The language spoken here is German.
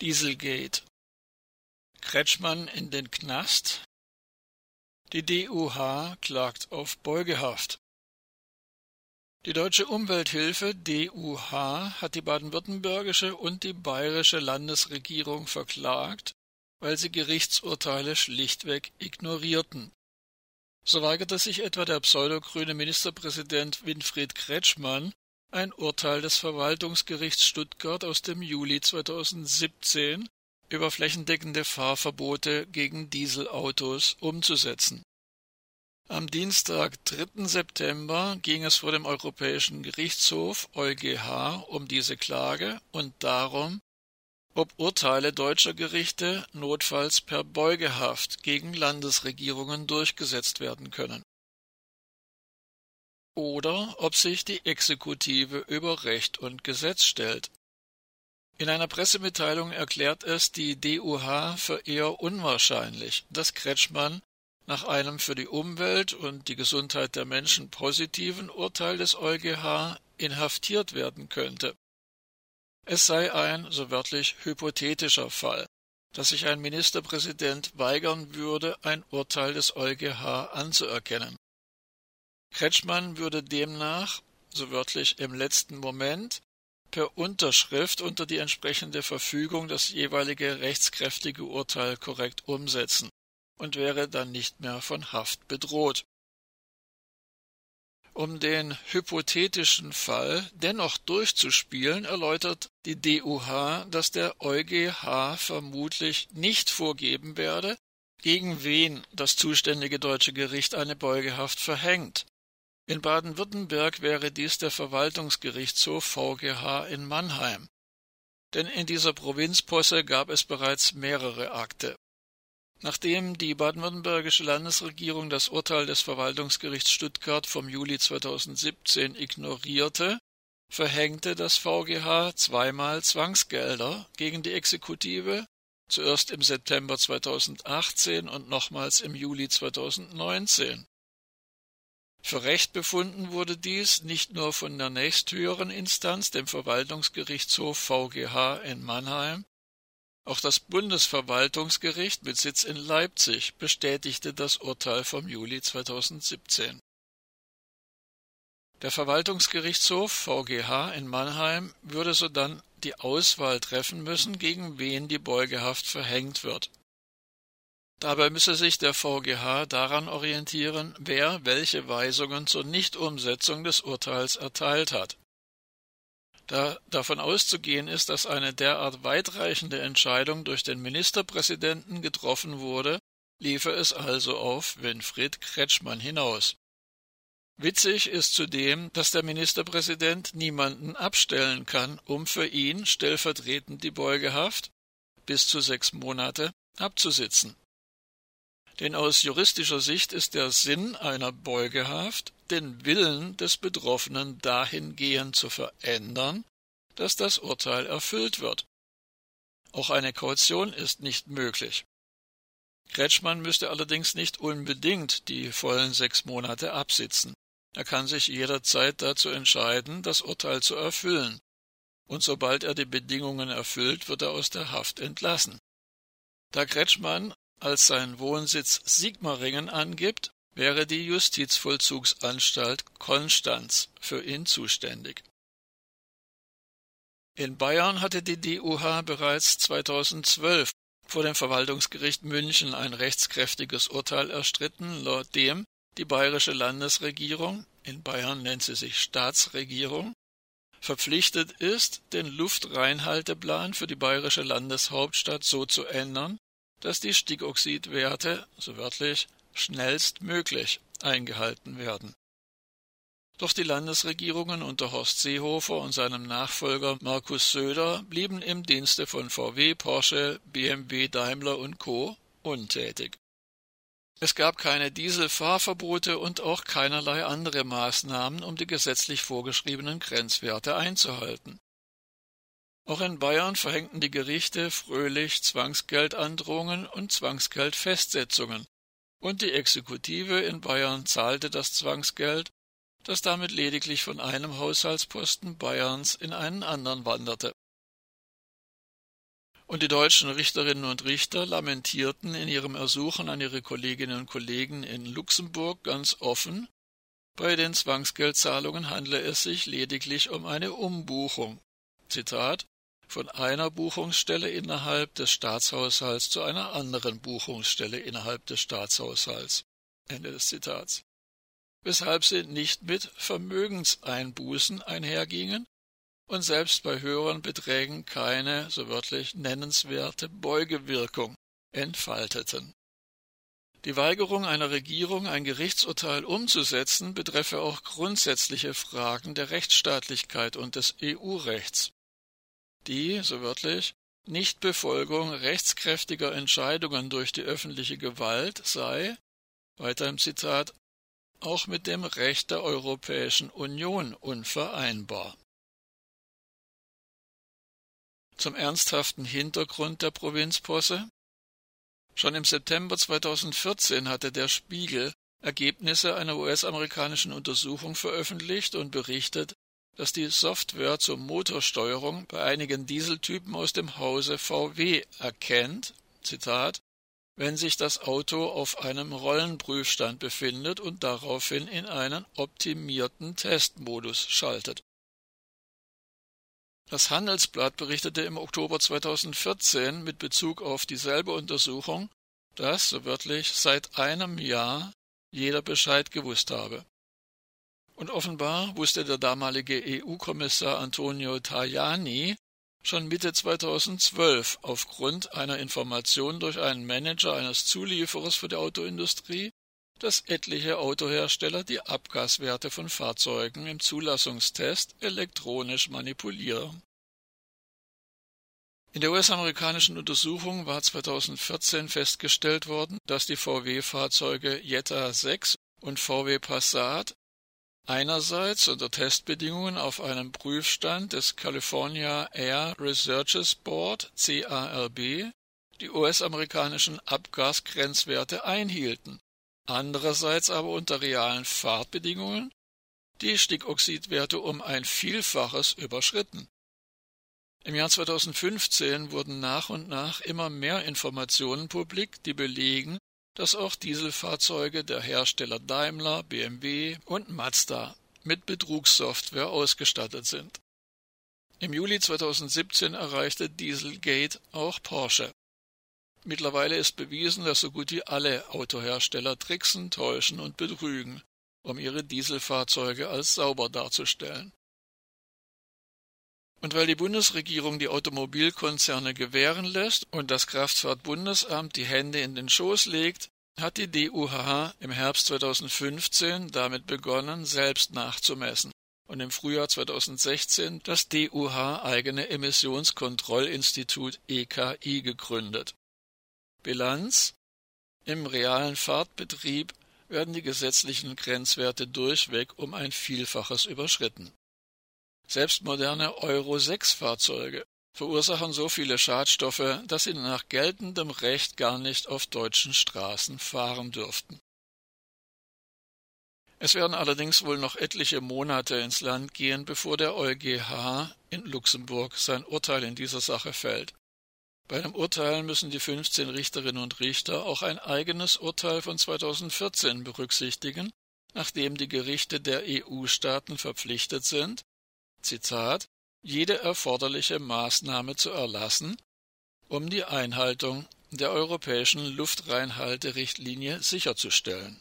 Dieselgate. Kretschmann in den Knast. Die DUH klagt auf Beugehaft. Die Deutsche Umwelthilfe DUH hat die baden-württembergische und die bayerische Landesregierung verklagt, weil sie Gerichtsurteile schlichtweg ignorierten. So weigerte sich etwa der pseudogrüne Ministerpräsident Winfried Kretschmann, ein Urteil des Verwaltungsgerichts Stuttgart aus dem Juli 2017 über flächendeckende Fahrverbote gegen Dieselautos umzusetzen. Am Dienstag, 3. September, ging es vor dem Europäischen Gerichtshof EuGH um diese Klage und darum, ob Urteile deutscher Gerichte notfalls per Beugehaft gegen Landesregierungen durchgesetzt werden können oder ob sich die Exekutive über Recht und Gesetz stellt. In einer Pressemitteilung erklärt es die DUH für eher unwahrscheinlich, dass Kretschmann nach einem für die Umwelt und die Gesundheit der Menschen positiven Urteil des EuGH inhaftiert werden könnte. Es sei ein, so wörtlich, hypothetischer Fall, dass sich ein Ministerpräsident weigern würde, ein Urteil des EuGH anzuerkennen. Kretschmann würde demnach, so wörtlich im letzten Moment, per Unterschrift unter die entsprechende Verfügung das jeweilige rechtskräftige Urteil korrekt umsetzen und wäre dann nicht mehr von Haft bedroht. Um den hypothetischen Fall dennoch durchzuspielen, erläutert die DUH, dass der EuGH vermutlich nicht vorgeben werde, gegen wen das zuständige deutsche Gericht eine Beugehaft verhängt, in Baden-Württemberg wäre dies der Verwaltungsgerichtshof VGH in Mannheim. Denn in dieser Provinzposse gab es bereits mehrere Akte. Nachdem die baden-württembergische Landesregierung das Urteil des Verwaltungsgerichts Stuttgart vom Juli 2017 ignorierte, verhängte das VGH zweimal Zwangsgelder gegen die Exekutive, zuerst im September 2018 und nochmals im Juli 2019. Für recht befunden wurde dies nicht nur von der nächsthöheren Instanz, dem Verwaltungsgerichtshof VGH in Mannheim, auch das Bundesverwaltungsgericht mit Sitz in Leipzig bestätigte das Urteil vom Juli 2017. Der Verwaltungsgerichtshof VGH in Mannheim würde sodann die Auswahl treffen müssen, gegen wen die Beugehaft verhängt wird Dabei müsse sich der VGH daran orientieren, wer welche Weisungen zur Nichtumsetzung des Urteils erteilt hat. Da davon auszugehen ist, dass eine derart weitreichende Entscheidung durch den Ministerpräsidenten getroffen wurde, liefe es also auf Winfried Kretschmann hinaus. Witzig ist zudem, dass der Ministerpräsident niemanden abstellen kann, um für ihn stellvertretend die Beugehaft bis zu sechs Monate abzusitzen denn aus juristischer Sicht ist der Sinn einer Beugehaft, den Willen des Betroffenen dahingehend zu verändern, dass das Urteil erfüllt wird. Auch eine Kaution ist nicht möglich. Kretschmann müsste allerdings nicht unbedingt die vollen sechs Monate absitzen. Er kann sich jederzeit dazu entscheiden, das Urteil zu erfüllen, und sobald er die Bedingungen erfüllt, wird er aus der Haft entlassen. Da Kretschmann als sein Wohnsitz Sigmaringen angibt, wäre die Justizvollzugsanstalt Konstanz für ihn zuständig. In Bayern hatte die DUH bereits 2012 vor dem Verwaltungsgericht München ein rechtskräftiges Urteil erstritten, laut dem die bayerische Landesregierung, in Bayern nennt sie sich Staatsregierung, verpflichtet ist, den Luftreinhalteplan für die bayerische Landeshauptstadt so zu ändern, dass die Stickoxidwerte, so wörtlich, schnellstmöglich eingehalten werden. Doch die Landesregierungen unter Horst Seehofer und seinem Nachfolger Markus Söder blieben im Dienste von VW, Porsche, BMW, Daimler und Co. untätig. Es gab keine Dieselfahrverbote und auch keinerlei andere Maßnahmen, um die gesetzlich vorgeschriebenen Grenzwerte einzuhalten. Auch in Bayern verhängten die Gerichte fröhlich Zwangsgeldandrohungen und Zwangsgeldfestsetzungen, und die Exekutive in Bayern zahlte das Zwangsgeld, das damit lediglich von einem Haushaltsposten Bayerns in einen anderen wanderte. und die deutschen Richterinnen und Richter lamentierten in ihrem Ersuchen an ihre Kolleginnen und Kollegen in Luxemburg ganz offen, bei den Zwangsgeldzahlungen handle es sich lediglich um eine Umbuchung. Zitat von einer Buchungsstelle innerhalb des Staatshaushalts zu einer anderen Buchungsstelle innerhalb des Staatshaushalts. Ende des Zitats. Weshalb sie nicht mit Vermögenseinbußen einhergingen und selbst bei höheren Beträgen keine, so wörtlich, nennenswerte Beugewirkung entfalteten. Die Weigerung einer Regierung, ein Gerichtsurteil umzusetzen, betreffe auch grundsätzliche Fragen der Rechtsstaatlichkeit und des EU-Rechts. Die, so wörtlich, Nichtbefolgung rechtskräftiger Entscheidungen durch die öffentliche Gewalt sei, weiter im Zitat, auch mit dem Recht der Europäischen Union unvereinbar. Zum ernsthaften Hintergrund der Provinzposse Schon im September 2014 hatte der Spiegel Ergebnisse einer US-amerikanischen Untersuchung veröffentlicht und berichtet, dass die Software zur Motorsteuerung bei einigen Dieseltypen aus dem Hause VW erkennt, Zitat, wenn sich das Auto auf einem Rollenprüfstand befindet und daraufhin in einen optimierten Testmodus schaltet. Das Handelsblatt berichtete im Oktober 2014 mit Bezug auf dieselbe Untersuchung, dass, so wörtlich, seit einem Jahr jeder Bescheid gewusst habe. Und offenbar wusste der damalige EU-Kommissar Antonio Tajani schon Mitte 2012 aufgrund einer Information durch einen Manager eines Zulieferers für die Autoindustrie, dass etliche Autohersteller die Abgaswerte von Fahrzeugen im Zulassungstest elektronisch manipulieren. In der US-amerikanischen Untersuchung war 2014 festgestellt worden, dass die VW-Fahrzeuge Jetta 6 und VW Passat einerseits unter Testbedingungen auf einem Prüfstand des California Air Researches Board CARB die US-amerikanischen Abgasgrenzwerte einhielten andererseits aber unter realen Fahrtbedingungen die Stickoxidwerte um ein Vielfaches überschritten. Im Jahr 2015 wurden nach und nach immer mehr Informationen publik, die belegen, dass auch Dieselfahrzeuge der Hersteller Daimler, BMW und Mazda mit Betrugssoftware ausgestattet sind. Im Juli 2017 erreichte Dieselgate auch Porsche. Mittlerweile ist bewiesen, dass so gut wie alle Autohersteller tricksen, täuschen und betrügen, um ihre Dieselfahrzeuge als sauber darzustellen. Und weil die Bundesregierung die Automobilkonzerne gewähren lässt und das Kraftfahrtbundesamt die Hände in den Schoß legt, hat die DUH im Herbst 2015 damit begonnen, selbst nachzumessen und im Frühjahr 2016 das DUH eigene Emissionskontrollinstitut EKI gegründet. Bilanz Im realen Fahrtbetrieb werden die gesetzlichen Grenzwerte durchweg um ein Vielfaches überschritten. Selbst moderne Euro-6-Fahrzeuge verursachen so viele Schadstoffe, dass sie nach geltendem Recht gar nicht auf deutschen Straßen fahren dürften. Es werden allerdings wohl noch etliche Monate ins Land gehen, bevor der EuGH in Luxemburg sein Urteil in dieser Sache fällt. Bei dem Urteil müssen die 15 Richterinnen und Richter auch ein eigenes Urteil von 2014 berücksichtigen, nachdem die Gerichte der EU-Staaten verpflichtet sind, Zitat, jede erforderliche Maßnahme zu erlassen, um die Einhaltung der europäischen Luftreinhalterichtlinie sicherzustellen